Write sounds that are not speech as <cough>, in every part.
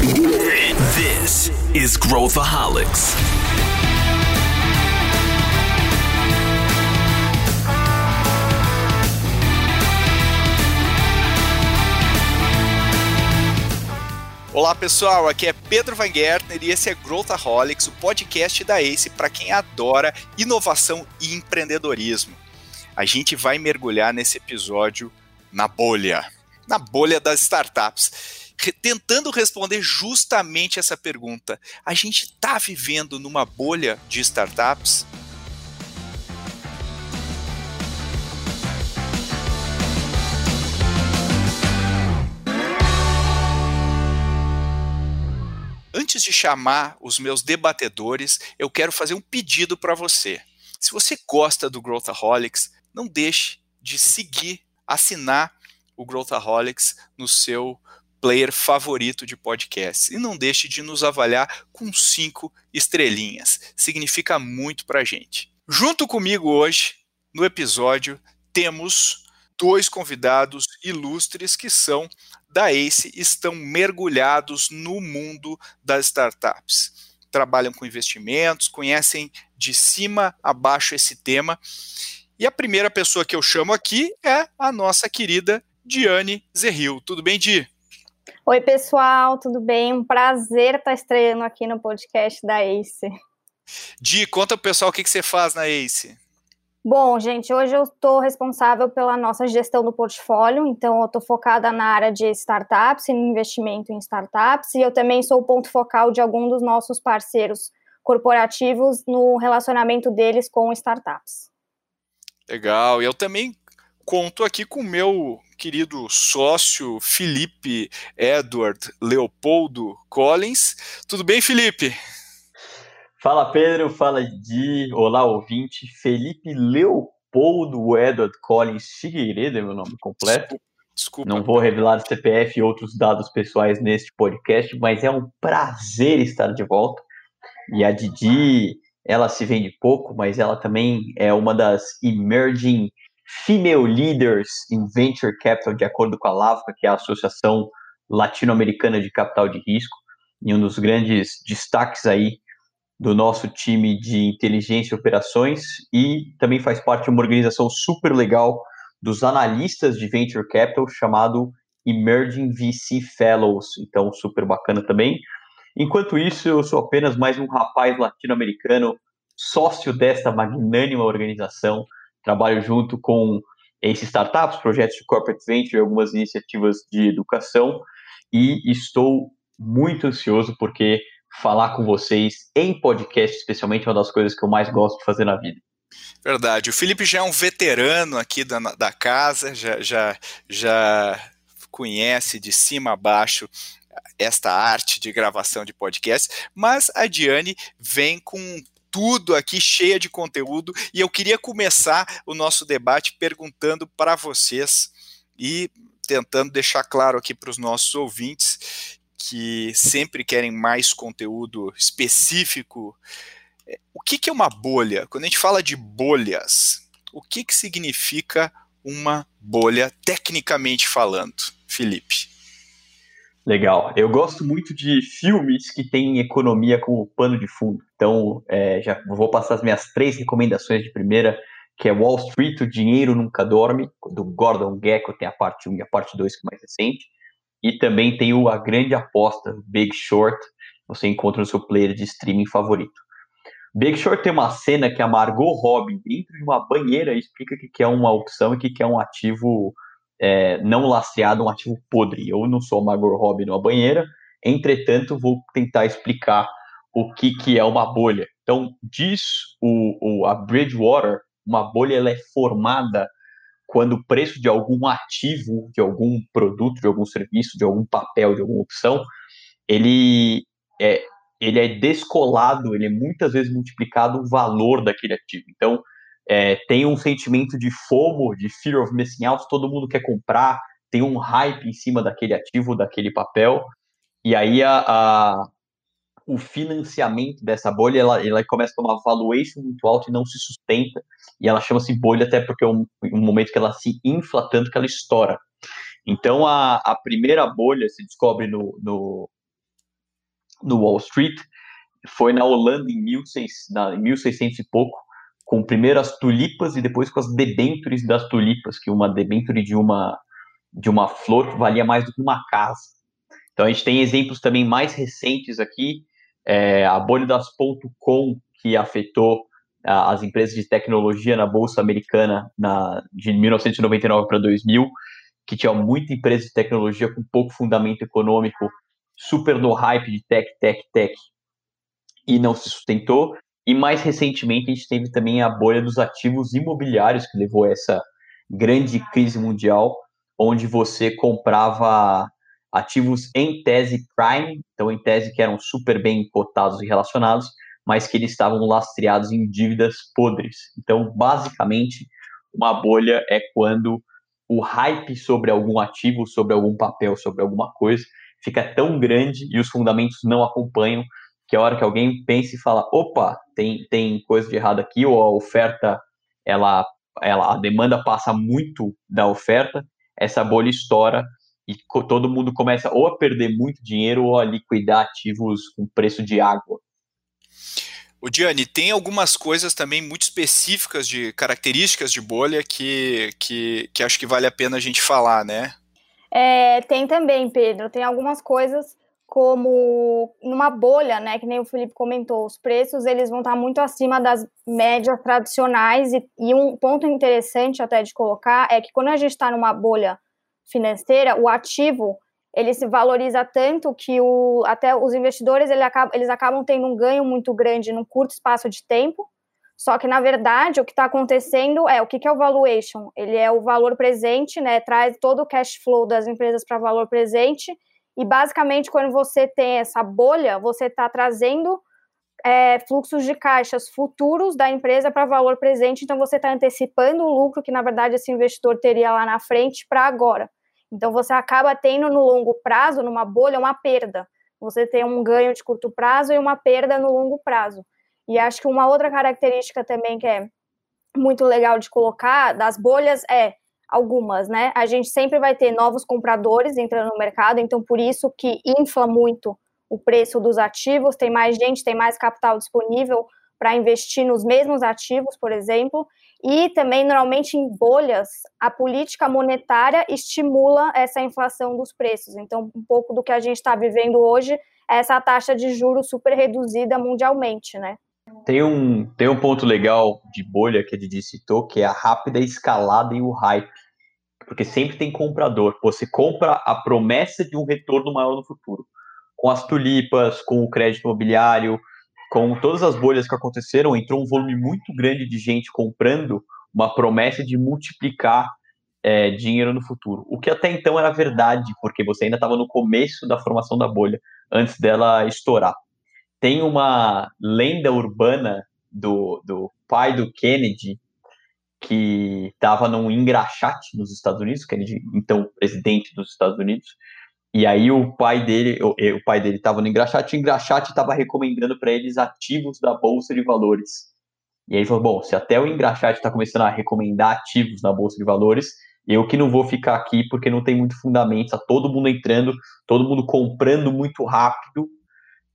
This is Growthaholics. Olá pessoal, aqui é Pedro Van Gertner e esse é Growthaholics, o podcast da ACE para quem adora inovação e empreendedorismo. A gente vai mergulhar nesse episódio na bolha, na bolha das startups, tentando responder justamente essa pergunta. A gente está vivendo numa bolha de startups? Antes de chamar os meus debatedores, eu quero fazer um pedido para você. Se você gosta do Growthaholics, não deixe de seguir, assinar o Growthaholics no seu player favorito de podcast. E não deixe de nos avaliar com cinco estrelinhas. Significa muito para a gente. Junto comigo hoje, no episódio, temos dois convidados ilustres que são da ACE, estão mergulhados no mundo das startups. Trabalham com investimentos, conhecem de cima a baixo esse tema. E a primeira pessoa que eu chamo aqui é a nossa querida Diane Zerril. Tudo bem, Di? Oi, pessoal, tudo bem? Um prazer estar estreando aqui no podcast da ACE. Di, conta pro pessoal o que, que você faz na ACE. Bom, gente, hoje eu estou responsável pela nossa gestão do portfólio, então eu estou focada na área de startups e no investimento em startups, e eu também sou o ponto focal de algum dos nossos parceiros corporativos no relacionamento deles com startups. Legal, e eu também conto aqui com o meu querido sócio Felipe Edward Leopoldo Collins. Tudo bem, Felipe? Fala Pedro, fala Di, olá ouvinte, Felipe Leopoldo Edward Collins Figueiredo é meu nome completo. Desculpa. Não vou revelar CPF e outros dados pessoais neste podcast, mas é um prazer estar de volta. E a Didi, ela se vende pouco, mas ela também é uma das emerging female leaders in venture capital, de acordo com a LAVCA, que é a Associação Latino-Americana de Capital de Risco, e um dos grandes destaques aí do nosso time de inteligência e operações e também faz parte de uma organização super legal dos analistas de venture capital chamado Emerging VC Fellows, então super bacana também. Enquanto isso, eu sou apenas mais um rapaz latino-americano, sócio desta magnânima organização, trabalho junto com esses startups, projetos de corporate venture, algumas iniciativas de educação e estou muito ansioso porque falar com vocês em podcast, especialmente, é uma das coisas que eu mais gosto de fazer na vida. Verdade. O Felipe já é um veterano aqui da, da casa, já, já, já conhece de cima a baixo esta arte de gravação de podcast, mas a Diane vem com tudo aqui cheia de conteúdo e eu queria começar o nosso debate perguntando para vocês e tentando deixar claro aqui para os nossos ouvintes que sempre querem mais conteúdo específico. É, o que, que é uma bolha? Quando a gente fala de bolhas, o que, que significa uma bolha, tecnicamente falando, Felipe? Legal. Eu gosto muito de filmes que têm economia como pano de fundo. Então, é, já vou passar as minhas três recomendações de primeira, que é Wall Street, O Dinheiro Nunca Dorme, do Gordon Gekko, tem a parte 1 e a parte 2, que é mais recente. E também tem o A Grande Aposta, Big Short, você encontra no seu player de streaming favorito. Big Short tem uma cena que a Margot Robbie, dentro de uma banheira, explica que é uma opção e que é um ativo é, não lastreado, um ativo podre. Eu não sou a Margot Robbie numa banheira, entretanto, vou tentar explicar o que, que é uma bolha. Então, diz o, o, a Bridgewater, uma bolha ela é formada quando o preço de algum ativo, de algum produto, de algum serviço, de algum papel, de alguma opção, ele é, ele é descolado, ele é muitas vezes multiplicado o valor daquele ativo. Então, é, tem um sentimento de FOMO, de fear of missing out, todo mundo quer comprar, tem um hype em cima daquele ativo, daquele papel, e aí a, a o financiamento dessa bolha, ela, ela começa a tomar valuation muito alto e não se sustenta, e ela chama-se bolha até porque é um, um, momento que ela se infla tanto que ela estoura. Então, a, a primeira bolha se descobre no, no, no Wall Street, foi na Holanda em, 1600, na, em 1600 e pouco, com primeiro as tulipas e depois com as debentures das tulipas, que uma debenture de uma de uma flor valia mais do que uma casa. Então a gente tem exemplos também mais recentes aqui, é, a bolha das .com que afetou a, as empresas de tecnologia na bolsa americana na, de 1999 para 2000, que tinha muita empresa de tecnologia com pouco fundamento econômico, super no hype de tech, tech, tech, e não se sustentou. E mais recentemente a gente teve também a bolha dos ativos imobiliários que levou a essa grande crise mundial, onde você comprava ativos em tese prime, então em tese que eram super bem cotados e relacionados, mas que eles estavam lastreados em dívidas podres. Então, basicamente, uma bolha é quando o hype sobre algum ativo, sobre algum papel, sobre alguma coisa, fica tão grande e os fundamentos não acompanham que a hora que alguém pensa e fala, opa, tem, tem coisa de errado aqui, ou a oferta, ela, ela, a demanda passa muito da oferta, essa bolha estoura e todo mundo começa ou a perder muito dinheiro ou a liquidar ativos com preço de água. O Diane, tem algumas coisas também muito específicas de características de bolha que, que, que acho que vale a pena a gente falar, né? É, tem também, Pedro. Tem algumas coisas como numa bolha, né, que nem o Felipe comentou, os preços eles vão estar muito acima das médias tradicionais e, e um ponto interessante até de colocar é que quando a gente está numa bolha financeira, o ativo ele se valoriza tanto que o, até os investidores ele acaba, eles acabam tendo um ganho muito grande num curto espaço de tempo. Só que, na verdade, o que está acontecendo é o que, que, é o valuation? Ele é o valor presente, né? Traz todo o cash flow das empresas para valor presente e basicamente, quando você tem essa bolha, você está trazendo é, fluxos de caixas futuros da empresa para valor presente, então você está antecipando o lucro que, na verdade, esse investidor teria lá na frente para agora. Então você acaba tendo no longo prazo, numa bolha, uma perda. Você tem um ganho de curto prazo e uma perda no longo prazo. E acho que uma outra característica também que é muito legal de colocar das bolhas é algumas, né? A gente sempre vai ter novos compradores entrando no mercado, então por isso que infla muito o preço dos ativos, tem mais gente, tem mais capital disponível para investir nos mesmos ativos, por exemplo, e também normalmente em bolhas, a política monetária estimula essa inflação dos preços. Então, um pouco do que a gente está vivendo hoje é essa taxa de juros super reduzida mundialmente, né? Tem um, tem um ponto legal de bolha que a Didi citou, que é a rápida escalada e o hype. Porque sempre tem comprador. Você compra a promessa de um retorno maior no futuro. Com as tulipas, com o crédito imobiliário, com todas as bolhas que aconteceram, entrou um volume muito grande de gente comprando uma promessa de multiplicar é, dinheiro no futuro. O que até então era verdade, porque você ainda estava no começo da formação da bolha, antes dela estourar. Tem uma lenda urbana do, do pai do Kennedy, que estava num engraxate nos Estados Unidos, Kennedy, então presidente dos Estados Unidos, e aí o pai dele, o, o pai dele estava no engraxate, e o engraxate estava recomendando para eles ativos da bolsa de valores. E aí ele falou: bom, se até o engraxate está começando a recomendar ativos na bolsa de valores, eu que não vou ficar aqui porque não tem muito fundamento, está todo mundo entrando, todo mundo comprando muito rápido,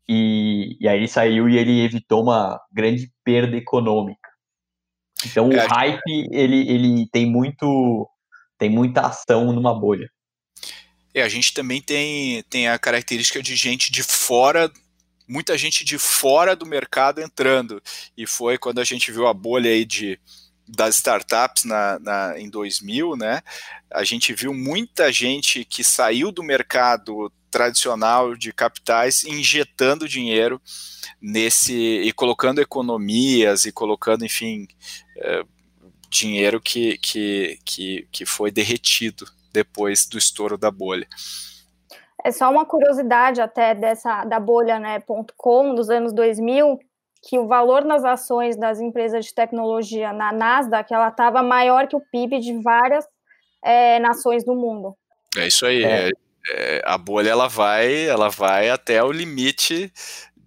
e, e aí ele saiu e ele evitou uma grande perda econômica. Então é, o hype ele, ele tem muito tem muita ação numa bolha. É, a gente também tem, tem a característica de gente de fora, muita gente de fora do mercado entrando. E foi quando a gente viu a bolha aí de, das startups na, na, em 2000, né? A gente viu muita gente que saiu do mercado tradicional de capitais injetando dinheiro nesse e colocando economias e colocando, enfim, é, dinheiro que, que, que, que foi derretido depois do estouro da bolha. É só uma curiosidade até dessa da bolha, né, .com dos anos 2000, que o valor nas ações das empresas de tecnologia na Nasdaq, ela estava maior que o PIB de várias é, nações do mundo. É isso aí. É. É, a bolha ela vai, ela vai até o limite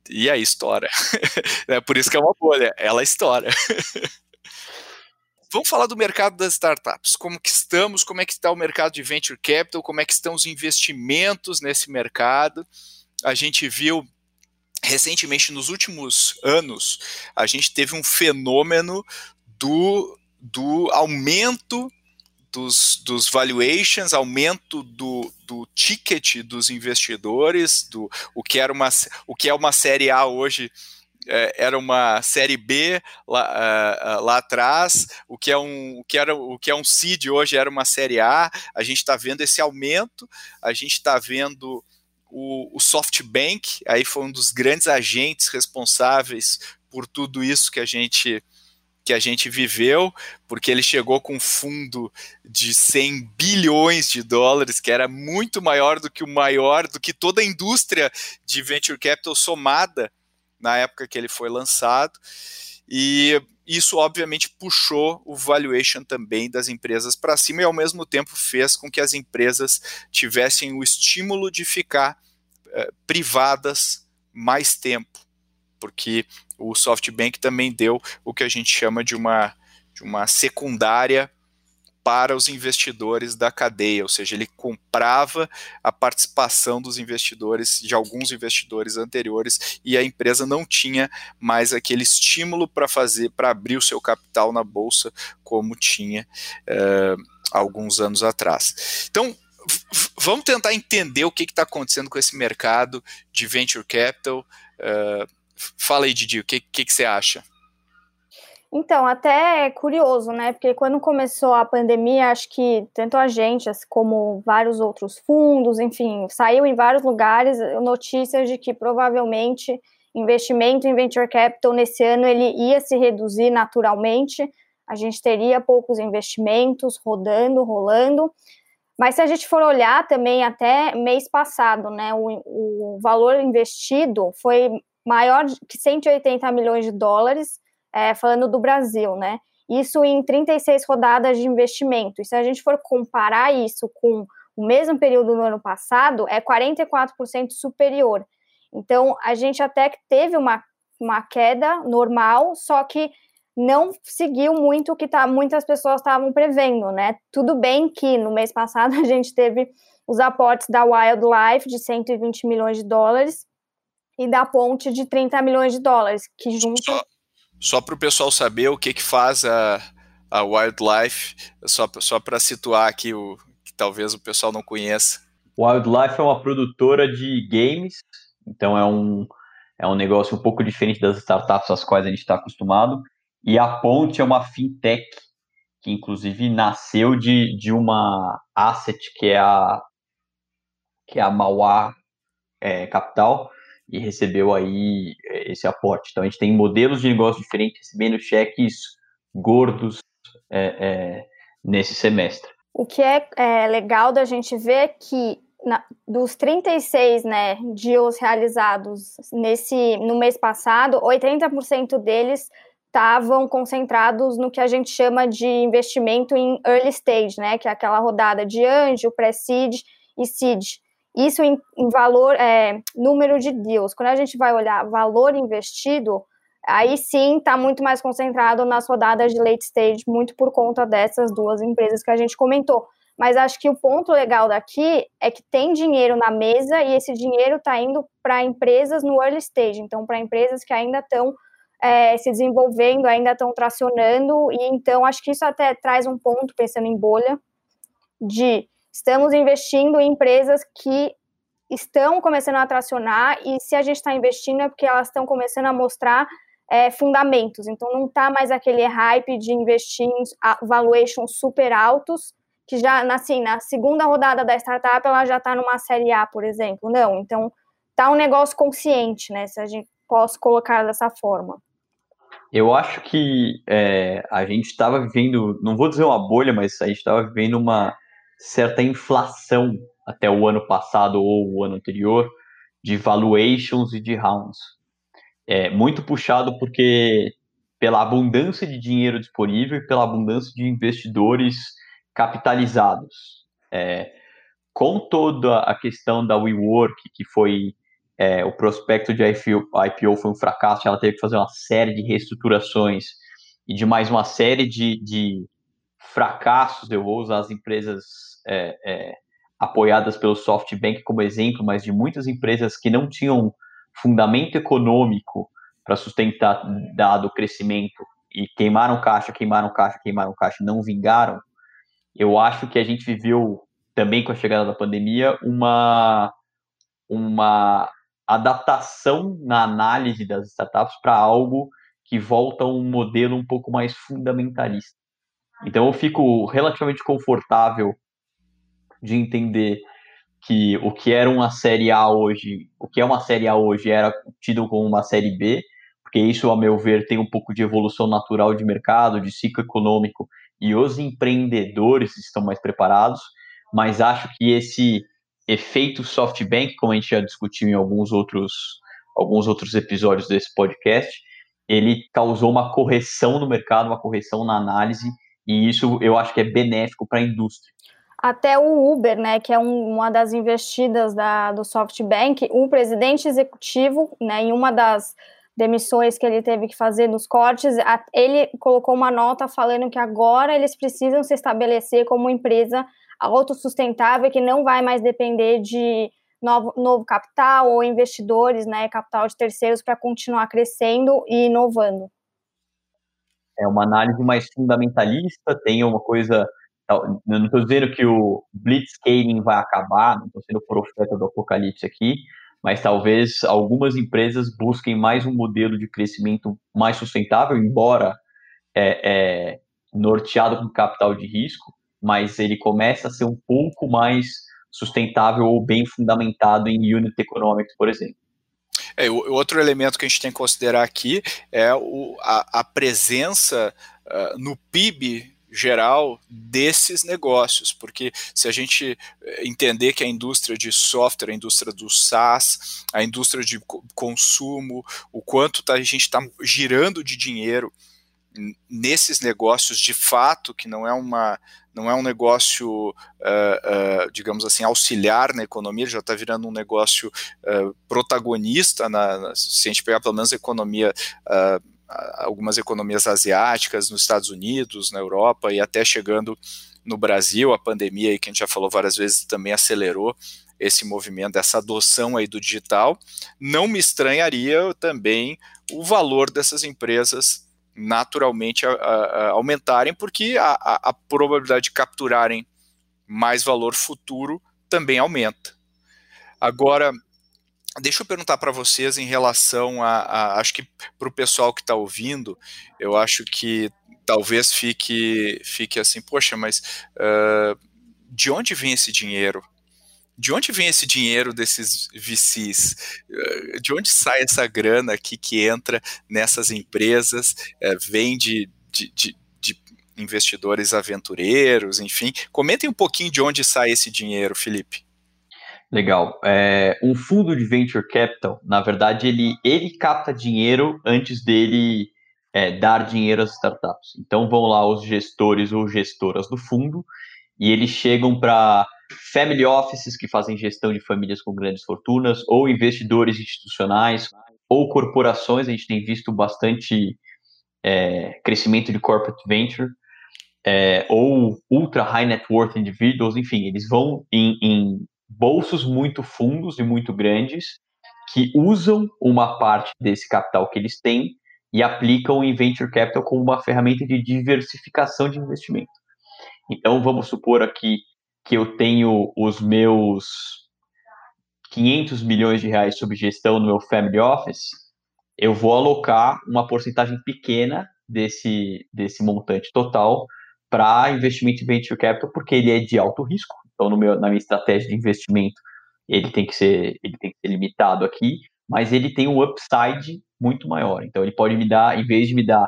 e aí estoura. <laughs> é por isso que é uma bolha, ela estoura. <laughs> Vamos falar do mercado das startups. Como que estamos? Como é que está o mercado de venture capital? Como é que estão os investimentos nesse mercado? A gente viu recentemente, nos últimos anos, a gente teve um fenômeno do, do aumento dos, dos valuations, aumento do, do ticket dos investidores, do o que era uma o que é uma série A hoje é, era uma série B lá, uh, lá atrás, o que é um o que era o que é um seed hoje era uma série A. A gente está vendo esse aumento, a gente está vendo o, o SoftBank, aí foi um dos grandes agentes responsáveis por tudo isso que a gente que a gente viveu, porque ele chegou com um fundo de 100 bilhões de dólares, que era muito maior do que o maior, do que toda a indústria de venture capital somada na época que ele foi lançado. E isso obviamente puxou o valuation também das empresas para cima e ao mesmo tempo fez com que as empresas tivessem o estímulo de ficar eh, privadas mais tempo, porque o SoftBank também deu o que a gente chama de uma, de uma secundária para os investidores da cadeia, ou seja, ele comprava a participação dos investidores, de alguns investidores anteriores, e a empresa não tinha mais aquele estímulo para fazer, para abrir o seu capital na bolsa, como tinha uh, alguns anos atrás. Então, vamos tentar entender o que está acontecendo com esse mercado de venture capital. Uh, Fala aí, Didi, o que, que, que você acha? Então, até é curioso, né? Porque quando começou a pandemia, acho que tanto a gente como vários outros fundos, enfim, saiu em vários lugares notícias de que provavelmente investimento em venture capital nesse ano ele ia se reduzir naturalmente. A gente teria poucos investimentos rodando, rolando. Mas se a gente for olhar também até mês passado, né, o, o valor investido foi maior que 180 milhões de dólares, é, falando do Brasil, né? Isso em 36 rodadas de investimento. E se a gente for comparar isso com o mesmo período do ano passado, é 44% superior. Então, a gente até que teve uma, uma queda normal, só que não seguiu muito o que tá, muitas pessoas estavam prevendo, né? Tudo bem que no mês passado <laughs> a gente teve os aportes da Wildlife de 120 milhões de dólares, e da ponte de 30 milhões de dólares, que junto... Só, só para o pessoal saber o que, que faz a, a Wildlife, só, só para situar aqui o que talvez o pessoal não conheça. Wildlife é uma produtora de games, então é um, é um negócio um pouco diferente das startups às quais a gente está acostumado. E a Ponte é uma fintech que inclusive nasceu de, de uma asset que é a que é a Mauá é, Capital, e recebeu aí eh, esse aporte. Então a gente tem modelos de negócio diferentes recebendo cheques gordos é, é, nesse semestre. O que é, é, legal da gente ver é que na, dos 36 né, deals realizados nesse, no mês passado, 80% deles estavam concentrados no que a gente chama de investimento em early stage, né, que é aquela rodada de anjo, pré-seed e seed. Isso em, em valor, é, número de deals. Quando a gente vai olhar valor investido, aí sim está muito mais concentrado nas rodadas de late stage, muito por conta dessas duas empresas que a gente comentou. Mas acho que o ponto legal daqui é que tem dinheiro na mesa e esse dinheiro está indo para empresas no early stage, então para empresas que ainda estão é, se desenvolvendo, ainda estão tracionando, e então acho que isso até traz um ponto, pensando em bolha, de Estamos investindo em empresas que estão começando a tracionar e se a gente está investindo é porque elas estão começando a mostrar é, fundamentos. Então não está mais aquele hype de investir em valuations super altos que já assim na segunda rodada da startup ela já está numa série A, por exemplo. Não, então tá um negócio consciente, né? Se a gente posso colocar dessa forma. Eu acho que é, a gente estava vivendo, não vou dizer uma bolha, mas a gente estava vivendo uma certa inflação até o ano passado ou o ano anterior de valuations e de rounds. É muito puxado porque pela abundância de dinheiro disponível e pela abundância de investidores capitalizados. É, com toda a questão da WeWork, que foi é, o prospecto de IPO, IPO foi um fracasso, ela teve que fazer uma série de reestruturações e de mais uma série de, de fracassos, eu vou usar as empresas é, é, apoiadas pelo SoftBank como exemplo, mas de muitas empresas que não tinham fundamento econômico para sustentar dado crescimento e queimaram caixa, queimaram caixa, queimaram caixa, não vingaram, eu acho que a gente viveu também com a chegada da pandemia uma uma adaptação na análise das startups para algo que volta a um modelo um pouco mais fundamentalista. Então eu fico relativamente confortável de entender que o que era uma série A hoje, o que é uma série A hoje era tido como uma série B, porque isso, a meu ver, tem um pouco de evolução natural de mercado, de ciclo econômico, e os empreendedores estão mais preparados, mas acho que esse efeito SoftBank, como a gente já discutiu em alguns outros, alguns outros episódios desse podcast, ele causou uma correção no mercado, uma correção na análise, e isso eu acho que é benéfico para a indústria. Até o Uber, né, que é um, uma das investidas da, do SoftBank, o presidente executivo, né, em uma das demissões que ele teve que fazer nos cortes, ele colocou uma nota falando que agora eles precisam se estabelecer como empresa autossustentável que não vai mais depender de novo, novo capital ou investidores, né, capital de terceiros para continuar crescendo e inovando. É uma análise mais fundamentalista, tem uma coisa eu não estou dizendo que o blitzscaling vai acabar, não estou sendo profeta do apocalipse aqui, mas talvez algumas empresas busquem mais um modelo de crescimento mais sustentável, embora é, é, norteado com capital de risco, mas ele começa a ser um pouco mais sustentável ou bem fundamentado em unit economics, por exemplo. É, o, outro elemento que a gente tem que considerar aqui é o, a, a, presença uh, no PIB geral desses negócios, porque se a gente eh, entender que a indústria de software, a indústria do SaaS, a indústria de consumo, o quanto tá, a gente está girando de dinheiro nesses negócios de fato, que não é uma não é um negócio, uh, uh, digamos assim, auxiliar na economia, ele já está virando um negócio uh, protagonista, na, na, se a gente pegar pelo menos a economia, algumas economias asiáticas, nos Estados Unidos, na Europa e até chegando no Brasil, a pandemia aí que a gente já falou várias vezes também acelerou esse movimento, essa adoção aí do digital, não me estranharia também o valor dessas empresas naturalmente a, a, a aumentarem, porque a, probabilidade de capturarem mais valor futuro também aumenta. Agora, deixa eu perguntar para vocês em relação a, acho que para o pessoal que está ouvindo, eu acho que talvez fique, fique assim, poxa, mas uh, de onde vem esse dinheiro? De onde vem esse dinheiro desses VCs? Eh, de onde sai essa grana aqui que entra nessas empresas? É, vem de, de, de, de, investidores aventureiros, enfim. Comentem um pouquinho de onde sai esse dinheiro, Felipe. Legal. É, um fundo de venture capital, na verdade, ele, ele capta dinheiro antes dele é, dar dinheiro às startups. Então vão lá os gestores ou gestoras do fundo e eles chegam para family offices que fazem gestão de famílias com grandes fortunas, ou investidores institucionais, ou corporações. A gente tem visto bastante é, crescimento de corporate venture, é, ou ultra high net worth individuals, enfim, eles vão em, em bolsos muito fundos e muito grandes que usam uma parte desse capital que eles têm e aplicam em venture capital como uma ferramenta de diversificação de investimento. Então, vamos supor aqui que eu tenho os meus 500 milhões de reais sob gestão no meu family office, eu vou alocar uma porcentagem pequena desse, desse montante total para investimento em venture capital, porque ele é de alto risco. Então, meu, na minha estratégia de investimento, ele tem que ser, ele tem que ser limitado aqui, mas ele tem um upside muito maior. Então, ele pode me dar, em vez de me dar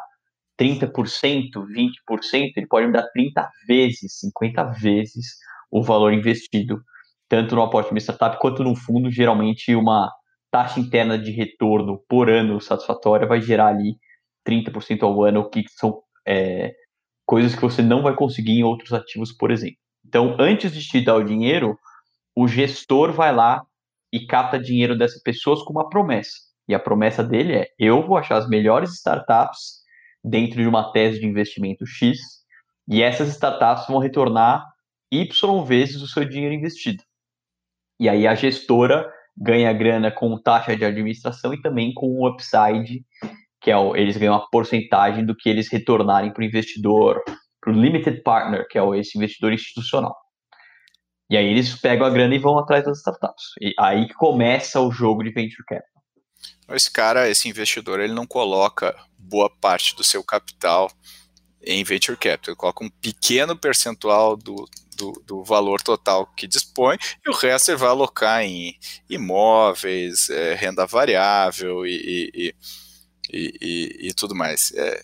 30%, 20%, ele pode me dar 30 vezes, 50 vezes o valor investido, tanto no aporte de startup quanto no fundo, geralmente uma taxa interna de retorno por ano satisfatória vai gerar ali 30% ao ano, que são é, coisas que você não vai conseguir em outros ativos, por exemplo. Então, antes de te dar o dinheiro, o gestor vai lá e capta dinheiro dessas pessoas com uma promessa. E a promessa dele é: eu vou achar as melhores startups dentro de uma tese de investimento X, e essas startups vão retornar Y vezes o seu dinheiro investido. E aí a gestora ganha grana com taxa de administração e também com o upside, que é o, eles ganham uma porcentagem do que eles retornarem para o investidor, para o limited partner, que é o, esse investidor institucional. E aí eles pegam a grana e vão atrás das startups. E aí que começa o jogo de venture capital. Esse cara, esse investidor, ele não coloca boa parte do seu capital em venture capital. Ele coloca um pequeno percentual do, do, do, valor total que dispõe, e o resto ele vai alocar em imóveis, é, renda variável e, e, e, e, e tudo mais. É,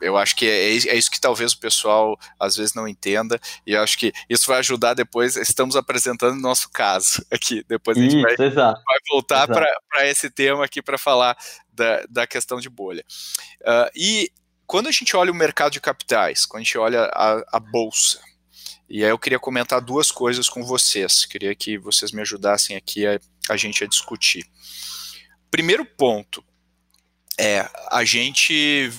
eu acho que é, é, isso que talvez o pessoal às vezes não entenda, e eu acho que isso vai ajudar depois. Estamos apresentando o nosso caso aqui, depois a gente isso, vai, vai voltar para esse tema aqui para falar da, da questão de bolha. Uh, e quando a gente olha o mercado de capitais, quando a gente olha a, a bolsa, e aí eu queria comentar duas coisas com vocês. Queria que vocês me ajudassem aqui a, a gente a discutir. Primeiro ponto é a gente,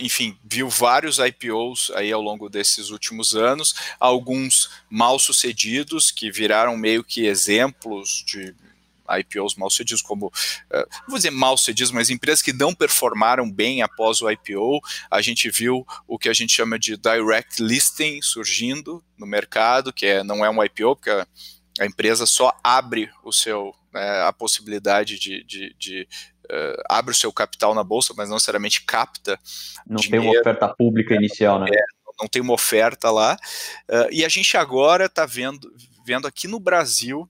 enfim, viu vários IPOs aí ao longo desses últimos anos, alguns mal sucedidos que viraram meio que exemplos de IPOs mal sucedidos, como, uh, vou dizer mal sucedidos, mas empresas que não performaram bem após o IPO. A gente viu o que a gente chama de direct listing surgindo no mercado, que é, não é um IPO, porque a, a empresa só abre o seu, né, a possibilidade de, de, de Uh, abre o seu capital na bolsa, mas não necessariamente capta. Não dinheiro. tem uma oferta pública inicial, né? É, não tem uma oferta lá. Uh, e a gente agora está vendo, vendo aqui no Brasil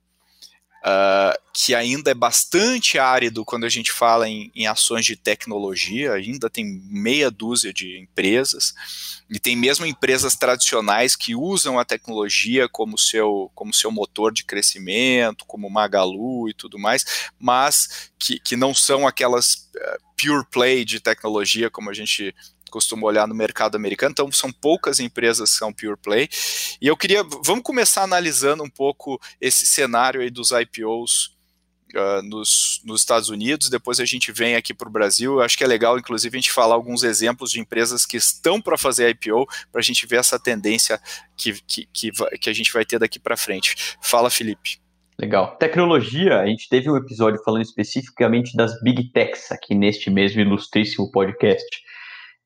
Uh, que ainda é bastante árido quando a gente fala em, em, ações de tecnologia, ainda tem meia dúzia de empresas, e tem mesmo empresas tradicionais que usam a tecnologia como seu, como seu motor de crescimento, como Magalu e tudo mais, mas que, que não são aquelas uh, pure play de tecnologia como a gente costuma olhar no mercado americano, então são poucas empresas que são pure play. E eu queria, vamos começar analisando um pouco esse cenário aí dos IPOs Uh, nos, nos, Estados Unidos, depois a gente vem aqui para o Brasil. Eu acho que é legal, inclusive, a gente falar alguns exemplos de empresas que estão para fazer IPO, para a gente ver essa tendência que, que, que, que a gente vai ter daqui para frente. Fala, Felipe. Legal. Tecnologia, a gente teve um episódio falando especificamente das Big Techs aqui neste mesmo ilustríssimo podcast.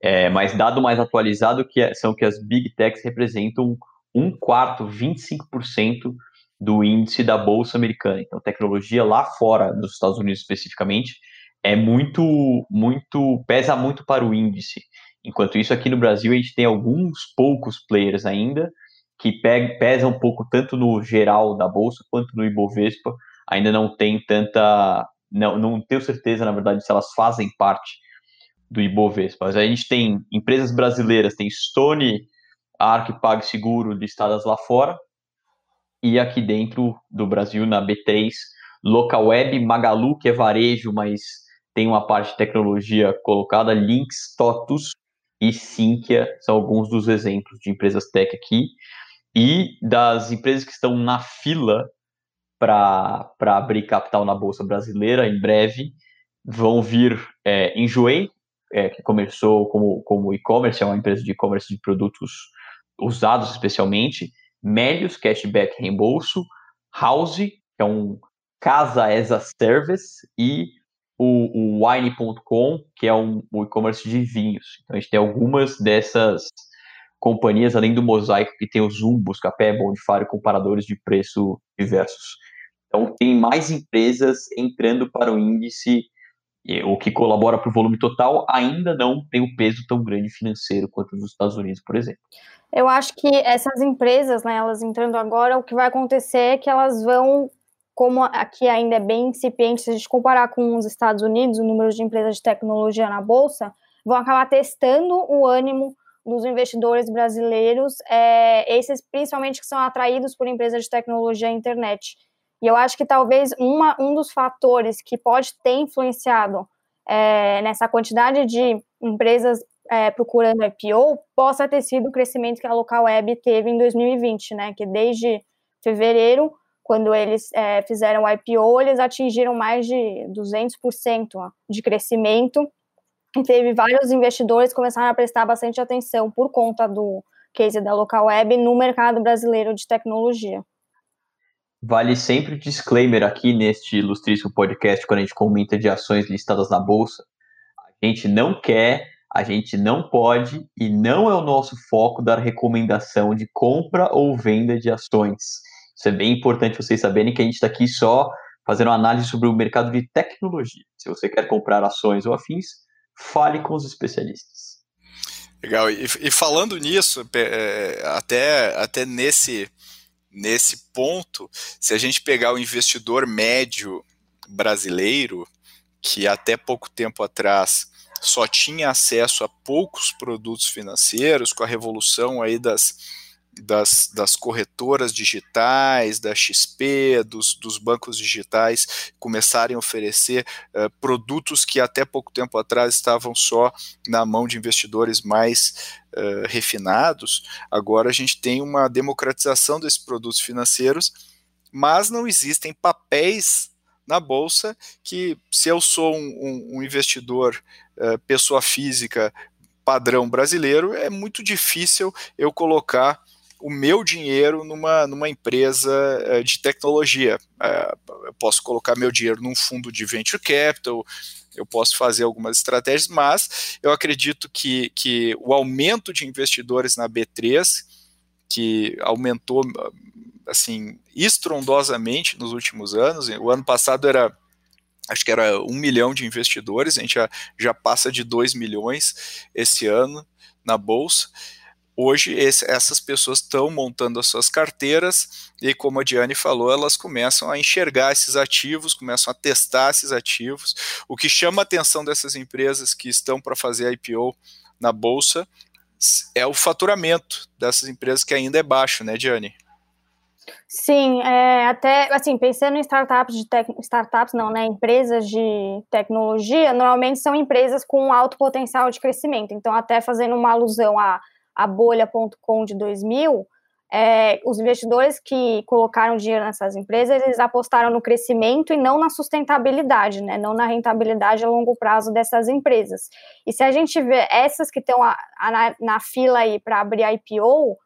É, mas dado mais atualizado que é, são que as Big Techs representam um quarto, 25% do índice da Bolsa Americana. Então, tecnologia lá fora, nos Estados Unidos especificamente, é muito, muito, pesa muito para o índice. Enquanto isso, aqui no Brasil, a gente tem alguns poucos players ainda que pesam um pouco tanto no geral da Bolsa quanto no Ibovespa. Ainda não tem tanta. Não, não tenho certeza, na verdade, se elas fazem parte do Ibovespa. A gente tem empresas brasileiras, tem Stone, Arc, PagSeguro listadas lá fora, e aqui dentro do Brasil, na B3, Localweb, Magalu, que é varejo, mas tem uma parte de tecnologia colocada, Links, Totus e Sinqia, são alguns dos exemplos de empresas tech aqui. E das empresas que estão na fila para abrir capital na Bolsa Brasileira, em breve, vão vir é, Enjoei, é, que começou como, como e-commerce, é uma empresa de e-commerce de produtos usados especialmente, Melius, cashback reembolso, House, que é um casa as a service, e o, o Wine.com, que é um, e-commerce de vinhos. Então a gente tem algumas dessas companhias, além do Mosaico, que tem o Zoom, Buscapé, Bondifário, comparadores de preço diversos. Então tem mais empresas entrando para o índice o que colabora para o volume total ainda não tem um peso tão grande financeiro quanto nos Estados Unidos, por exemplo. Eu acho que essas empresas, né, elas entrando agora, o que vai acontecer é que elas vão, como aqui ainda é bem incipiente, se a gente comparar com os Estados Unidos, o número de empresas de tecnologia na Bolsa, vão acabar testando o ânimo dos investidores brasileiros, é, esses principalmente que são atraídos por empresas de tecnologia e internet. E eu acho que talvez uma, um dos fatores que pode ter influenciado é, nessa quantidade de empresas é, procurando IPO possa ter sido o crescimento que a Local Web teve em 2020, né? Que desde fevereiro, quando eles é, fizeram o IPO, eles atingiram mais de 200% de crescimento e teve vários investidores que começaram a prestar bastante atenção por conta do case da Local Web no mercado brasileiro de tecnologia. Vale sempre disclaimer aqui neste ilustríssimo podcast, quando a gente comenta de ações listadas na bolsa. A gente não quer, a gente não pode e não é o nosso foco dar recomendação de compra ou venda de ações. Isso é bem importante vocês saberem que a gente está aqui só fazendo uma análise sobre o mercado de tecnologia. Se você quer comprar ações ou afins, fale com os especialistas. Legal. E, e falando nisso, é, até, até nesse nesse ponto, se a gente pegar o investidor médio brasileiro, que até pouco tempo atrás só tinha acesso a poucos produtos financeiros, com a revolução aí das, das, das corretoras digitais, da XP, dos, dos bancos digitais começarem a oferecer uh, produtos que até pouco tempo atrás estavam só na mão de investidores mais uh, refinados, agora a gente tem uma democratização desses produtos financeiros, mas não existem papéis na bolsa que, se eu sou um, um, um investidor, uh, pessoa física padrão brasileiro, é muito difícil eu colocar o meu dinheiro numa, numa empresa uh, de tecnologia. Uh, eu posso colocar meu dinheiro num fundo de venture capital, eu posso fazer algumas estratégias, mas eu acredito que, que o aumento de investidores na B3, que aumentou assim estrondosamente nos últimos anos, o ano passado era acho que era um milhão de investidores, a gente já, já passa de dois milhões esse ano na bolsa. Hoje, esse, essas pessoas estão montando as suas carteiras e, como a Diane falou, elas começam a enxergar esses ativos, começam a testar esses ativos. O que chama a atenção dessas empresas que estão para fazer IPO na bolsa é o faturamento dessas empresas que ainda é baixo, né, Diane? Sim, é, até assim, pensando em startups de tec, startups não, né? Empresas de tecnologia, normalmente são empresas com alto potencial de crescimento. Então, até fazendo uma alusão a a bolha.com de 2000, é, os investidores que colocaram dinheiro nessas empresas, eles apostaram no crescimento e não na sustentabilidade, né, não na rentabilidade a longo prazo dessas empresas. E se a gente vê essas que estão na, na fila aí para abrir a IPO,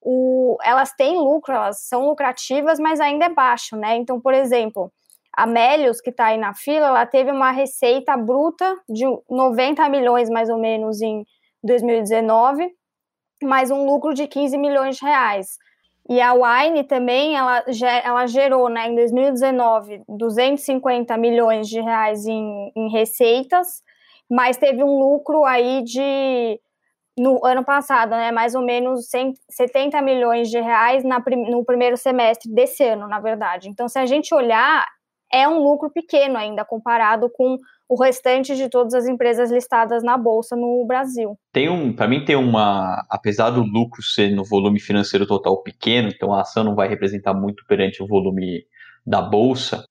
o, elas têm lucro, elas são lucrativas, mas ainda é baixo, né? Então, por exemplo, a Melius, que está aí na fila, ela teve uma receita bruta de 90 milhões, mais ou menos, em 2019, mais um lucro de 15 milhões de reais. E a Wine também, ela, ela gerou, né, em 2019, 250 milhões de reais em, em receitas, mas teve um lucro aí de, no ano passado, né, mais ou menos 100, 70 milhões de reais na, no primeiro semestre desse ano, na verdade. Então, se a gente olhar, é um lucro pequeno ainda comparado com o restante de todas as empresas listadas na bolsa no Brasil. Tem um, para mim tem uma, apesar do lucro ser no volume financeiro total pequeno, então a ação não vai representar muito perante o volume da bolsa.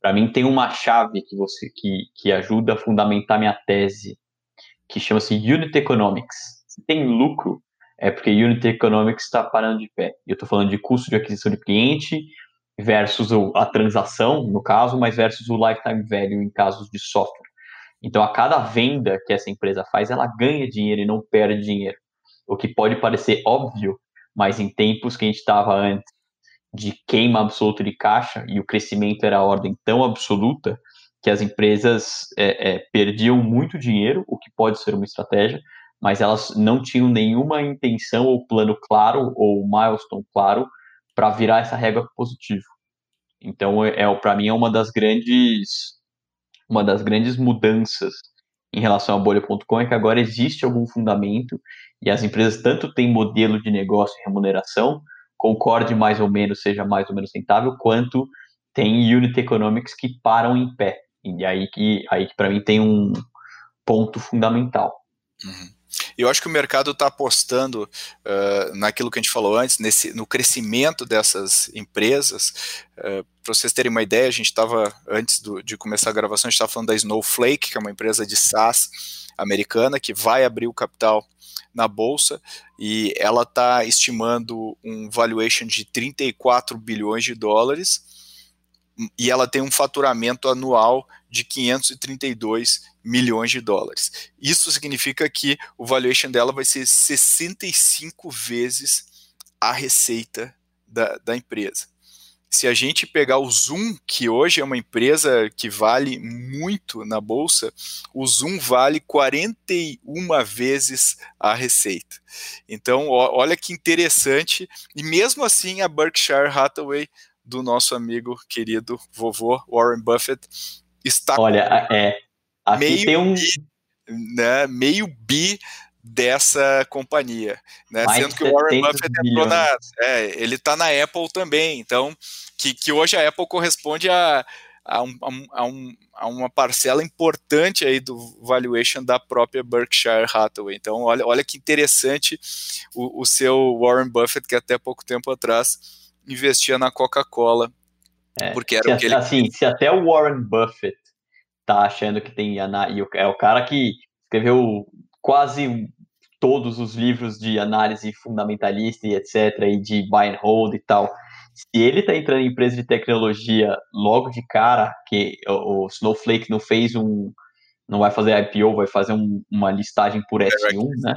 Para mim tem uma chave que você que, que ajuda a fundamentar minha tese, que chama-se Unit Economics. Se tem lucro, é porque Unit Economics está parando de pé. Eu estou falando de custo de aquisição de cliente, versus a transação, no caso, mas versus o lifetime value em casos de software. Então, a cada venda que essa empresa faz, ela ganha dinheiro e não perde dinheiro. O que pode parecer óbvio, mas em tempos que a gente estava antes de queima absoluta de caixa e o crescimento era a ordem tão absoluta que as empresas é, é, perdiam muito dinheiro, o que pode ser uma estratégia, mas elas não tinham nenhuma intenção ou plano claro ou milestone claro para virar essa régua positivo. Então, é, é para mim é uma das grandes uma das grandes mudanças em relação à bolha.com é que agora existe algum fundamento e as empresas tanto têm modelo de negócio e remuneração, concorde mais ou menos, seja mais ou menos rentável, quanto tem unit economics que param em pé. E aí que, aí que para mim tem um ponto fundamental. Uhum. Eu acho que o mercado está apostando uh, naquilo que a gente falou antes, nesse, no crescimento dessas empresas. Uh, Para vocês terem uma ideia, a gente estava, antes do, de começar a gravação, a gente estava falando da Snowflake, que é uma empresa de SaaS americana, que vai abrir o capital na bolsa e ela está estimando um valuation de 34 bilhões de dólares e ela tem um faturamento anual de 532 milhões de dólares. Isso significa que o valuation dela vai ser 65 vezes a receita da, da empresa. se a gente pegar o Zoom, que hoje é uma empresa que vale muito na bolsa, o Zoom vale 41 vezes a receita. Então, olha que interessante. E mesmo assim, a Berkshire Hathaway do nosso amigo querido vovô Warren Buffett está Olha, é, meio tem um bi, né, meio bi dessa companhia, né? Sendo que o Warren Buffett entrou na, é, ele está na Apple também, então que, que hoje a Apple corresponde a, a, um, a, um, a, uma parcela importante aí do valuation da própria Berkshire Hathaway. Então olha, olha que interessante o, o seu Warren Buffett que até pouco tempo atrás investia na Coca-Cola, é, porque era o que ele assim, se até o Warren Buffett tá achando que tem e é o cara que escreveu quase todos os livros de análise fundamentalista e etc, e de buy and hold e tal. Se ele está entrando em empresa de tecnologia logo de cara, que o, Snowflake não fez um, não vai fazer IPO, vai fazer um, uma listagem por S1, né?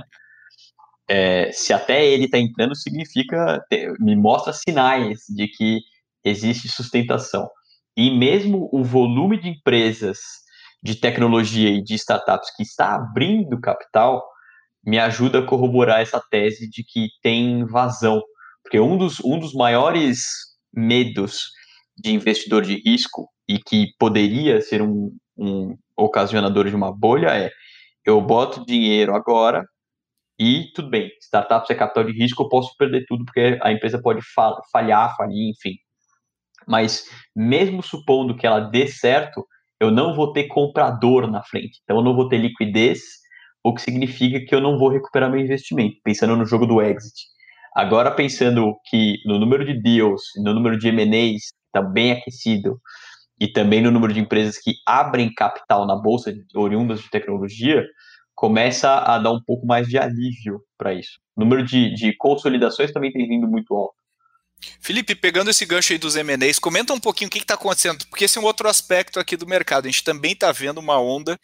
É, se até ele está entrando, significa, me mostra sinais de que existe sustentação. E mesmo o volume de empresas de tecnologia e de startups que está abrindo capital me ajuda a corroborar essa tese de que tem vazão. Porque um dos, um dos maiores medos de investidor de risco e que poderia ser um, um ocasionador de uma bolha é eu boto dinheiro agora e tudo bem, startups é capital de risco, eu posso perder tudo porque a empresa pode falhar, falir, enfim. Mas mesmo supondo que ela dê certo, eu não vou ter comprador na frente. Então eu não vou ter liquidez, o que significa que eu não vou recuperar meu investimento, pensando no jogo do exit. Agora pensando que no número de deals, no número de M&As está bem aquecido e também no número de empresas que abrem capital na bolsa oriundas de tecnologia, começa a dar um pouco mais de alívio para isso. O número de, de consolidações também tem vindo muito alto. Felipe, pegando esse gancho aí dos M&As, comenta um pouquinho o que está acontecendo, porque esse é um outro aspecto aqui do mercado. A gente também está vendo uma onda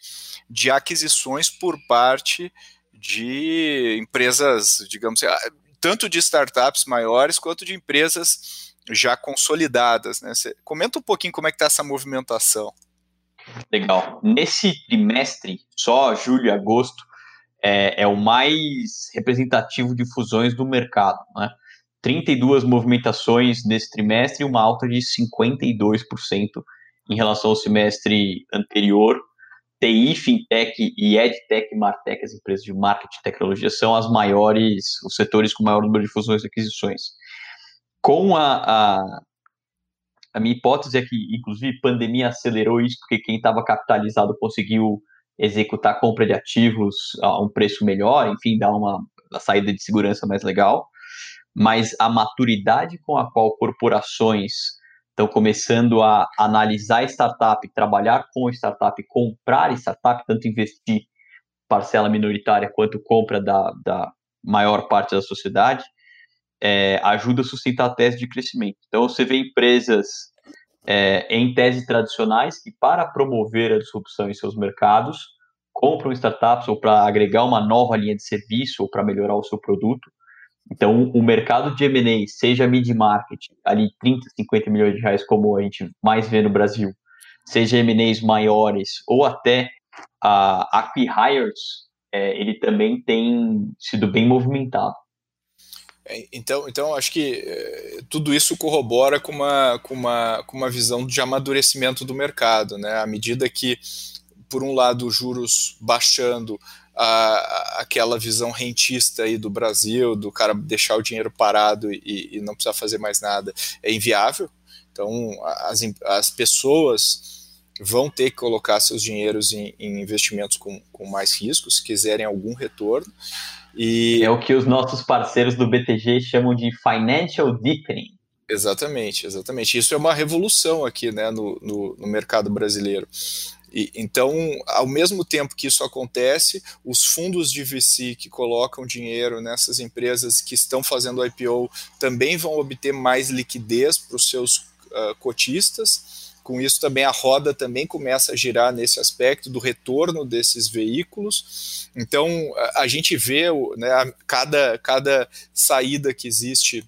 de aquisições por parte de empresas, digamos ah, tanto de startups maiores quanto de empresas já consolidadas. Né? Comenta um pouquinho como é que está essa movimentação. Legal. Nesse trimestre, só julho e agosto, é, é o mais representativo de fusões do mercado. Né? 32 movimentações nesse trimestre uma alta de 52% em relação ao semestre anterior. TI, Fintech e EdTech, Martech, as empresas de marketing e tecnologia, são as maiores, os setores com maior número de fusões e aquisições. Com a, a, a minha hipótese é que, inclusive, pandemia acelerou isso, porque quem estava capitalizado conseguiu executar compra de ativos a um preço melhor, enfim, dar uma, uma saída de segurança mais legal. Mas a maturidade com a qual corporações estão começando a analisar startup, trabalhar com startup, comprar startup, tanto investir parcela minoritária quanto compra da, da maior parte da sociedade, é, ajuda a sustentar a tese de crescimento. Então, você vê empresas é, em tese tradicionais que, para promover a disrupção em seus mercados, compram startups ou para agregar uma nova linha de serviço ou para melhorar o seu produto, então, o mercado de M&A, seja mid-market, ali 30, 50 milhões de reais, como a gente mais vê no Brasil, seja M&As maiores, ou até a uh, acqui-hires, é, ele também tem sido bem movimentado. É, então, então acho que é, tudo isso corrobora com uma, com, uma, com uma visão de amadurecimento do mercado. Né? À medida que, por um lado, os juros baixando, a, aquela visão rentista aí do Brasil, do cara deixar o dinheiro parado e, e não precisar fazer mais nada, é inviável. Então, as, as pessoas vão ter que colocar seus dinheiros em, em investimentos com, com mais riscos, se quiserem algum retorno. E... É o que os nossos parceiros do BTG chamam de financial deepening. Exatamente, exatamente. Isso é uma revolução aqui né, no, no, no mercado brasileiro. E, então, ao mesmo tempo que isso acontece, os fundos de VC que colocam dinheiro nessas empresas que estão fazendo IPO também vão obter mais liquidez para os seus uh, cotistas. Com isso também a roda também começa a girar nesse aspecto do retorno desses veículos. Então a, gente vê né, cada, cada saída que existe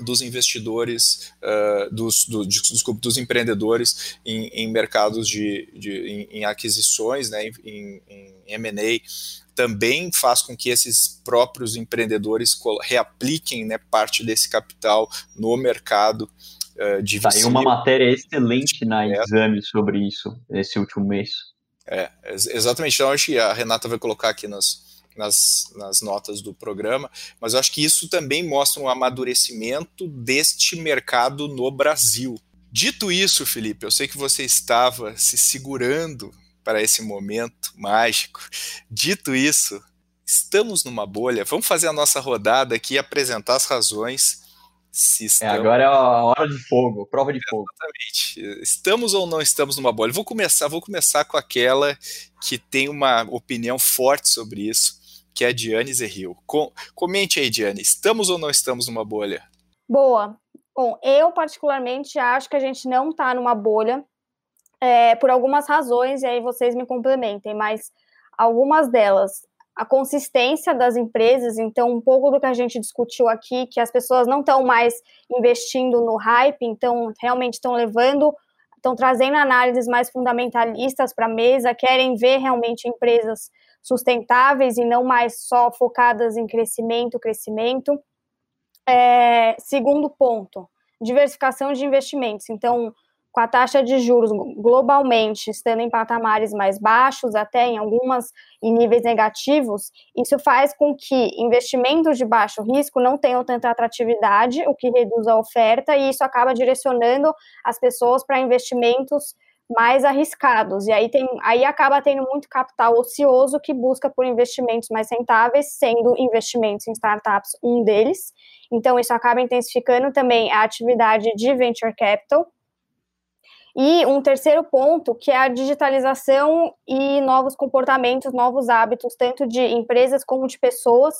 dos investidores, uh, dos, do, desculpa, dos empreendedores em, em mercados de, de em, em, aquisições, né, em, em M&A, também faz com que esses próprios empreendedores reapliquem né, parte desse capital no mercado uh, de Saiu uma matéria excelente na é. Exame sobre isso, esse último mês. É, exatamente. Então, acho que a Renata vai colocar aqui nas, nas, nas notas do programa, mas eu acho que isso também mostra um amadurecimento deste mercado no Brasil. Dito isso, Felipe, eu sei que você estava se segurando para esse momento mágico. Dito isso, estamos numa bolha. Vamos fazer a nossa rodada aqui e apresentar as razões. Se estamos... é, agora é a hora de fogo, prova de fogo. Exatamente. Estamos ou não estamos numa bolha? Vou começar, vou começar com aquela que tem uma opinião forte sobre isso, que é a Diane Zerril. Com, comente aí, Diane, estamos ou não estamos numa bolha? Boa. Bom, eu particularmente acho que a gente não está numa bolha é, por algumas razões, e aí vocês me complementem, mas algumas delas, a consistência das empresas, então um pouco do que a gente discutiu aqui, que as pessoas não estão mais investindo no hype, então realmente estão levando, estão trazendo análises mais fundamentalistas para a mesa, querem ver realmente empresas sustentáveis e não mais só focadas em crescimento, crescimento. É, segundo ponto, diversificação de investimentos. Então, com a taxa de juros globalmente estando em patamares mais baixos, até em algumas em níveis negativos, isso faz com que investimentos de baixo risco não tenham tanta atratividade, o que reduz a oferta, e isso acaba direcionando as pessoas para investimentos mais arriscados. E aí, tem, aí acaba tendo muito capital ocioso que busca por investimentos mais rentáveis, sendo investimentos em startups um deles. Então, isso acaba intensificando também a atividade de venture capital. E um terceiro ponto, que é a digitalização e novos comportamentos, novos hábitos, tanto de empresas como de pessoas,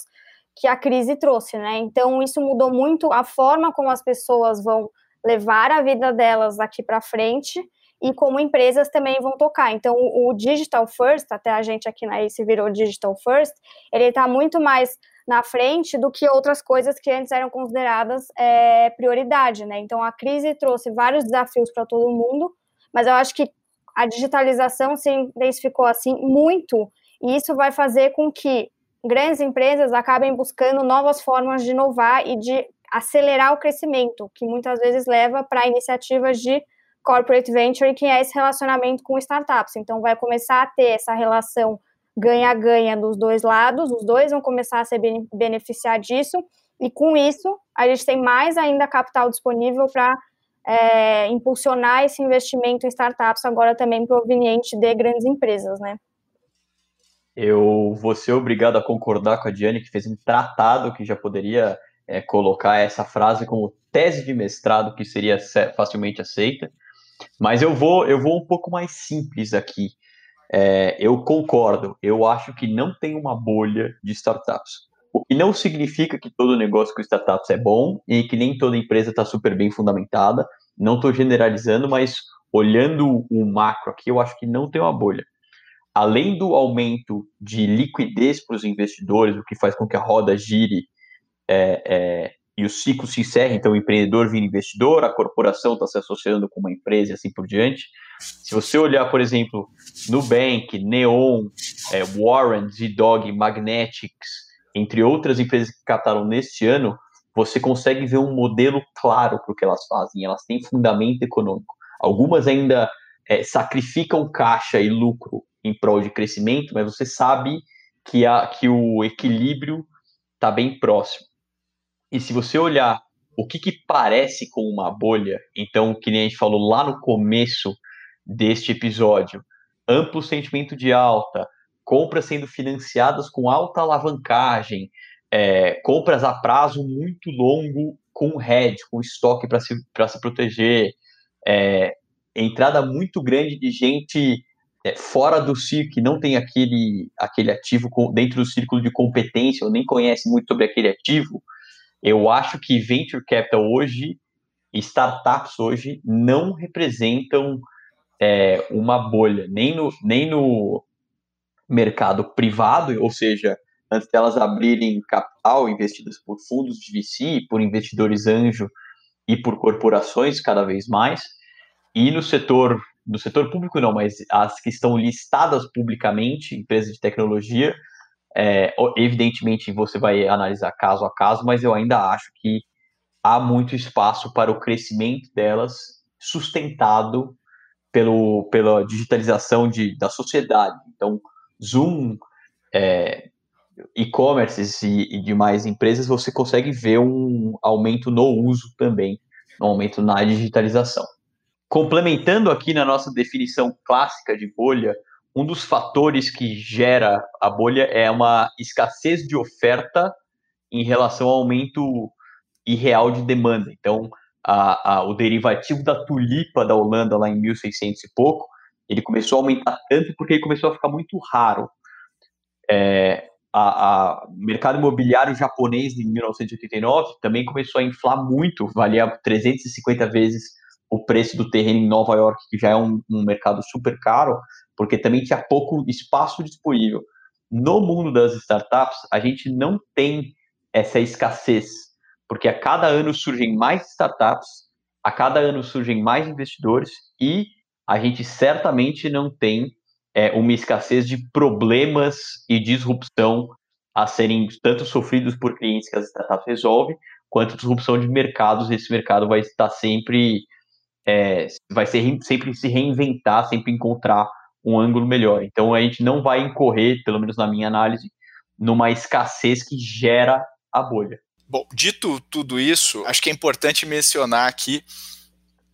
que a crise trouxe, né? Então, isso mudou muito a forma como as pessoas vão levar a vida delas aqui para frente e como empresas também vão tocar. Então, o, digital first, até a gente aqui na ACE virou digital first, ele está muito mais na frente do que outras coisas que antes eram consideradas é, prioridade, né? Então, a crise trouxe vários desafios para todo mundo, mas eu acho que a digitalização se intensificou assim muito, e isso vai fazer com que grandes empresas acabem buscando novas formas de inovar e de acelerar o crescimento, que muitas vezes leva para iniciativas de corporate venture, que é esse relacionamento com startups. Então, vai começar a ter essa relação ganha-ganha dos dois lados, os dois vão começar a se beneficiar disso, e com isso, a gente tem mais ainda capital disponível para é, impulsionar esse investimento em startups, agora também proveniente de grandes empresas, né? Eu vou ser obrigado a concordar com a Diane, que fez um tratado que já poderia é, colocar essa frase como tese de mestrado, que seria facilmente aceita. Mas eu vou, eu vou um pouco mais simples aqui. É, eu concordo, eu acho que não tem uma bolha de startups. O que não significa que todo negócio com startups é bom e que nem toda empresa está super bem fundamentada. Não estou generalizando, mas olhando o macro aqui, eu acho que não tem uma bolha. Além do aumento de liquidez para os investidores, o que faz com que a roda gire é, é, e o ciclo se encerra, então o empreendedor vira investidor, a corporação está se associando com uma empresa e assim por diante. Se você olhar, por exemplo, Nubank, Neon, é, Warren, Z-Dog, Magnetics, entre outras empresas que captaram neste ano, você consegue ver um modelo claro para o que elas fazem. Elas têm fundamento econômico. Algumas ainda é, sacrificam caixa e lucro em prol de crescimento, mas você sabe que, a, que o equilíbrio está bem próximo. E se você olhar o que, que parece com uma bolha, então, que nem a gente falou lá no começo deste episódio, amplo sentimento de alta, compras sendo financiadas com alta alavancagem, é, compras a prazo muito longo com hedge, com estoque para se, se proteger, é, entrada muito grande de gente é, fora do círculo, que não tem aquele, aquele ativo dentro do círculo de competência, ou nem conhece muito sobre aquele ativo, eu acho que venture capital hoje, startups hoje, não representam é, uma bolha, nem no, nem no mercado privado, ou seja, antes delas abrirem capital investidas por fundos de VC, por investidores anjo e por corporações cada vez mais. E no setor, no setor público não, mas as que estão listadas publicamente, empresas de tecnologia, é, evidentemente você vai analisar caso a caso, mas eu ainda acho que há muito espaço para o crescimento delas sustentado pelo, pela digitalização de, da sociedade. Então, Zoom, é, e-commerces e, e demais empresas, você consegue ver um aumento no uso também, um aumento na digitalização. Complementando aqui na nossa definição clássica de bolha, um dos fatores que gera a bolha é uma escassez de oferta em relação ao aumento irreal de demanda. Então, a, a, o derivativo da tulipa da Holanda lá em 1600 e pouco, ele começou a aumentar tanto porque ele começou a ficar muito raro. É, a, mercado imobiliário japonês em 1989 também começou a inflar muito, valia 350 vezes o preço do terreno em Nova York, que já é um, um mercado super caro, porque também tinha pouco espaço disponível. No mundo das startups, a gente não tem essa escassez, porque a cada ano surgem mais startups, a cada ano surgem mais investidores e a gente certamente não tem é, uma escassez de problemas e disrupção a serem tanto sofridos por clientes que as startups resolvem, quanto disrupção de mercados. Esse mercado vai estar sempre, é, vai ser, sempre se reinventar, sempre encontrar um ângulo melhor. Então a gente não vai incorrer, pelo menos na minha análise, numa escassez que gera a bolha. Bom, dito tudo isso, acho que é importante mencionar aqui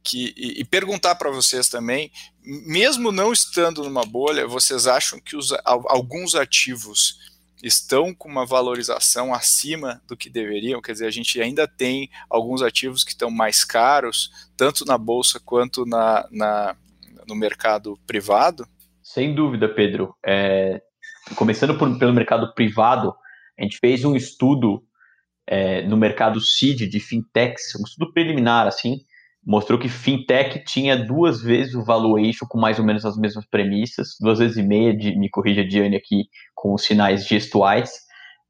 que, e, e perguntar para vocês também, mesmo não estando numa bolha, vocês acham que os, alguns ativos estão com uma valorização acima do que deveriam? Quer dizer, a gente ainda tem alguns ativos que estão mais caros, tanto na bolsa quanto na, na no mercado privado? Sem dúvida, Pedro. É, começando por, pelo mercado privado, a gente fez um estudo é, no mercado seed de fintechs, um estudo preliminar, assim, mostrou que fintech tinha duas vezes o valuation com mais ou menos as mesmas premissas, duas vezes e meia, de, me corrija Diane aqui com os sinais gestuais,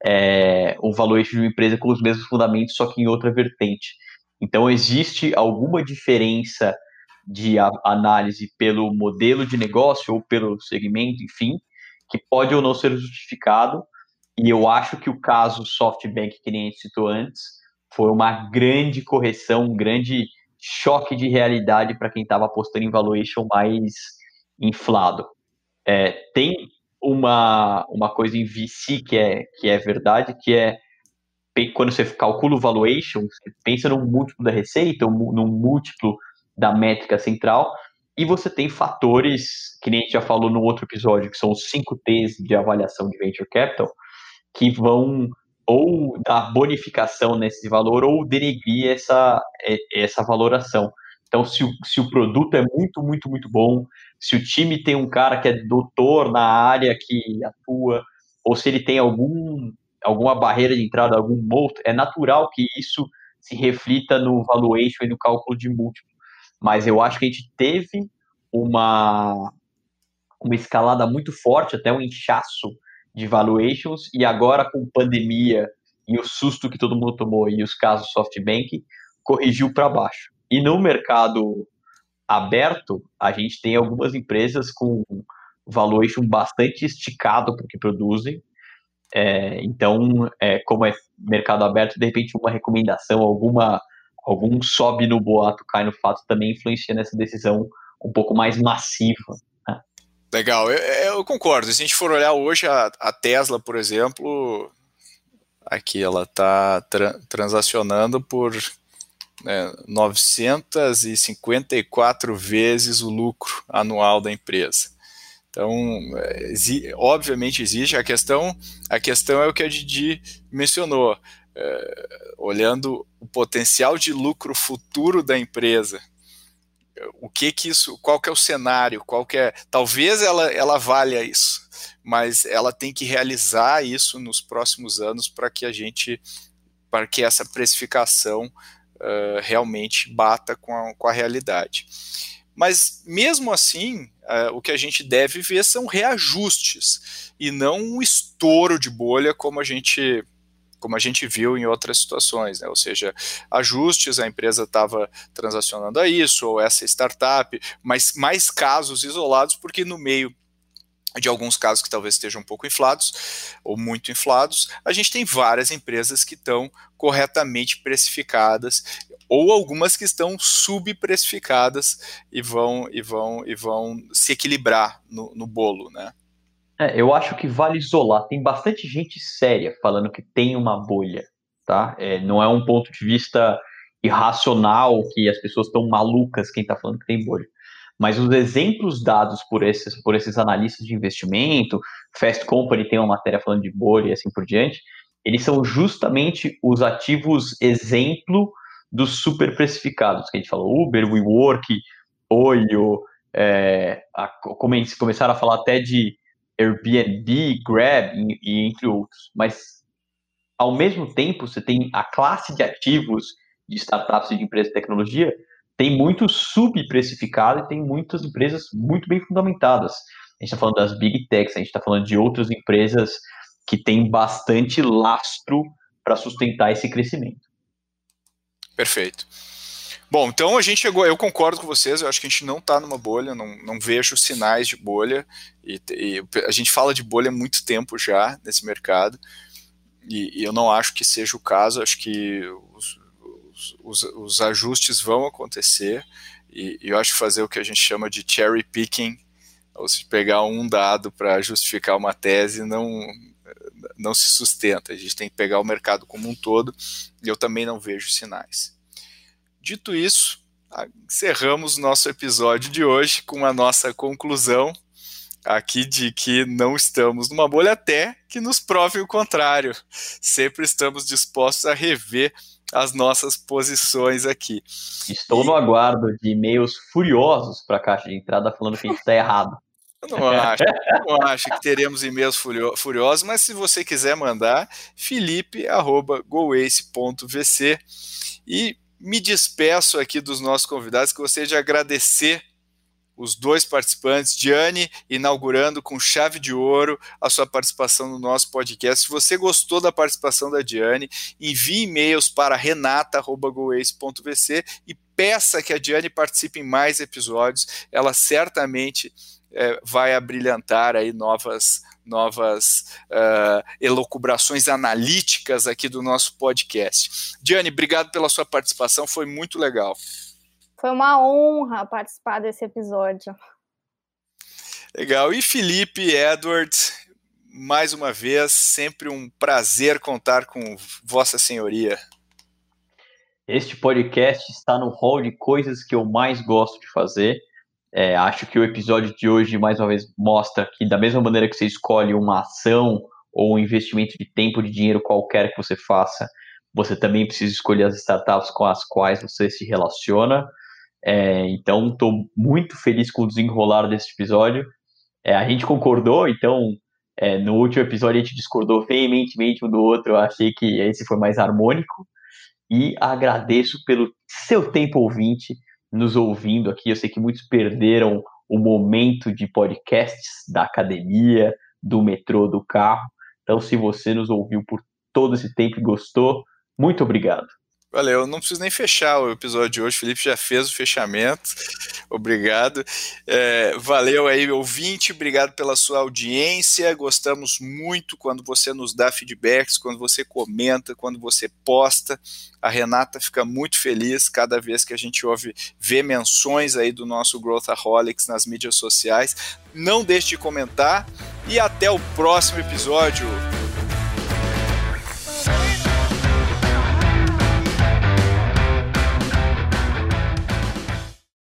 é, o valuation de uma empresa com os mesmos fundamentos, só que em outra vertente. Então, existe alguma diferença de análise pelo modelo de negócio ou pelo segmento, enfim, que pode ou não ser justificado. E eu acho que o caso SoftBank, que nem a gente citou antes, foi uma grande correção, um grande choque de realidade para quem estava apostando em valuation mais inflado. É, tem uma, uma coisa em VC que é, que é verdade, que é quando você calcula o valuation, você pensa num múltiplo da receita, num múltiplo da métrica central, e você tem fatores, que nem a gente já falou no outro episódio, que são os 5 T's de avaliação de venture capital, que vão ou dar bonificação nesse valor ou denegrir essa, é, essa valoração. Então, se o, se o produto é muito, muito, muito bom, se o time tem um cara que é doutor na área que atua, ou se ele tem algum, alguma barreira de entrada, algum moat, é natural que isso se reflita no valuation e no cálculo de múltiplo. Mas eu acho que a gente teve uma, uma escalada muito forte, até um inchaço de valuations, e agora com pandemia e o susto que todo mundo tomou e os casos SoftBank, corrigiu para baixo. E no mercado aberto, a gente tem algumas empresas com valuation bastante esticado para o que produzem. É, então, é, como é mercado aberto, de repente uma recomendação, alguma algum sobe no boato, cai no fato, também influencia nessa decisão um pouco mais massiva Legal, eu, eu, concordo. Se a gente for olhar hoje a, a Tesla, por exemplo, aqui ela está tra transacionando por né, 954 vezes o lucro anual da empresa. Então, exi obviamente existe a questão. A questão é o que a Didi mencionou, é, olhando o potencial de lucro futuro da empresa o que que isso, qual que é o cenário, qual que é, talvez ela, ela valha isso, mas ela tem que realizar isso nos próximos anos para que a gente, para que essa precificação uh, realmente bata com a, com a realidade. mas mesmo assim, uh, o que a gente deve ver são reajustes e não um estouro de bolha como a gente como a gente viu em outras situações, né? ou seja, ajustes, a empresa estava transacionando a isso, ou essa startup, mas mais casos isolados, porque no meio de alguns casos que talvez estejam um pouco inflados ou muito inflados, a gente tem várias empresas que estão corretamente precificadas ou algumas que estão subprecificadas e vão e vão e vão se equilibrar no, no bolo, né? É, eu acho que vale isolar. Tem bastante gente séria falando que tem uma bolha, tá? É, não é um ponto de vista irracional que as pessoas estão malucas quem está falando que tem bolha. Mas os exemplos dados por esses, por esses analistas de investimento, Fast Company tem uma matéria falando de bolha e assim por diante, eles são justamente os ativos exemplo dos super precificados, que a gente falou, Uber, WeWork, Olho, é, a, começaram a falar até de Airbnb, Grab e, e entre outros. Mas, ao mesmo tempo, você tem a classe de ativos de startups e de empresas de tecnologia tem muito subprecificado e tem muitas empresas muito bem fundamentadas. A gente está falando das big techs, a gente está falando de outras empresas que têm bastante lastro para sustentar esse crescimento. Perfeito. Bom, então a gente chegou, eu concordo com vocês, eu acho que a gente não está numa bolha, não, não vejo sinais de bolha, e, e, a gente fala de bolha há muito tempo já nesse mercado, e, e eu não acho que seja o caso, acho que os, os, os ajustes vão acontecer, e, e, eu acho que fazer o que a gente chama de cherry picking, ou se pegar um dado para justificar uma tese, não, não se sustenta, a gente tem que pegar o mercado como um todo, e eu também não vejo sinais. Dito isso, encerramos nosso episódio de hoje com a nossa conclusão aqui de que não estamos numa bolha até que nos prove o contrário. Sempre estamos dispostos a rever as nossas posições aqui. Estou e... no aguardo de e-mails furiosos para a caixa de entrada falando que a gente está errado. Eu não acho, não acho que teremos e-mails furiosos, mas se você quiser mandar, felipe.goace.vc e me despeço aqui dos nossos convidados, que gostaria de agradecer os dois participantes, Diane, inaugurando com chave de ouro a sua participação no nosso podcast. Se você gostou da participação da Diane, envie e-mails para renata.goace.vc e peça que a Diane participe em mais episódios. Ela certamente é, vai abrilhantar aí novas novas uh, elocubrações analíticas aqui do nosso podcast. Diane, obrigado pela sua participação, foi muito legal. Foi uma honra participar desse episódio. Legal. E Felipe, Edward, mais uma vez, sempre um prazer contar com Vossa Senhoria. Este podcast está no hall de coisas que eu mais gosto de fazer é, acho que o episódio de hoje, mais uma vez, mostra que, da mesma maneira que você escolhe uma ação ou um investimento de tempo, de dinheiro qualquer que você faça, você também precisa escolher as startups com as quais você se relaciona. É, então, estou muito feliz com o desenrolar desse episódio. É, a gente concordou, então, é, no último episódio a gente discordou veementemente um do outro. Eu achei que esse foi mais harmônico. E agradeço pelo seu tempo ouvinte nos ouvindo aqui. Eu sei que muitos perderam o momento de podcasts da academia, do metrô, do carro. Então, se você nos ouviu por todo esse tempo e gostou, muito obrigado. Valeu, não preciso nem fechar o episódio de hoje, o Felipe já fez o fechamento, <laughs> obrigado. É, valeu aí, ouvinte, obrigado pela sua audiência, gostamos muito quando você nos dá feedbacks, quando você comenta, quando você posta. A Renata fica muito feliz cada vez que a gente ouve, vê menções aí do nosso Growthaholics nas mídias sociais. Não deixe de comentar e até o próximo episódio.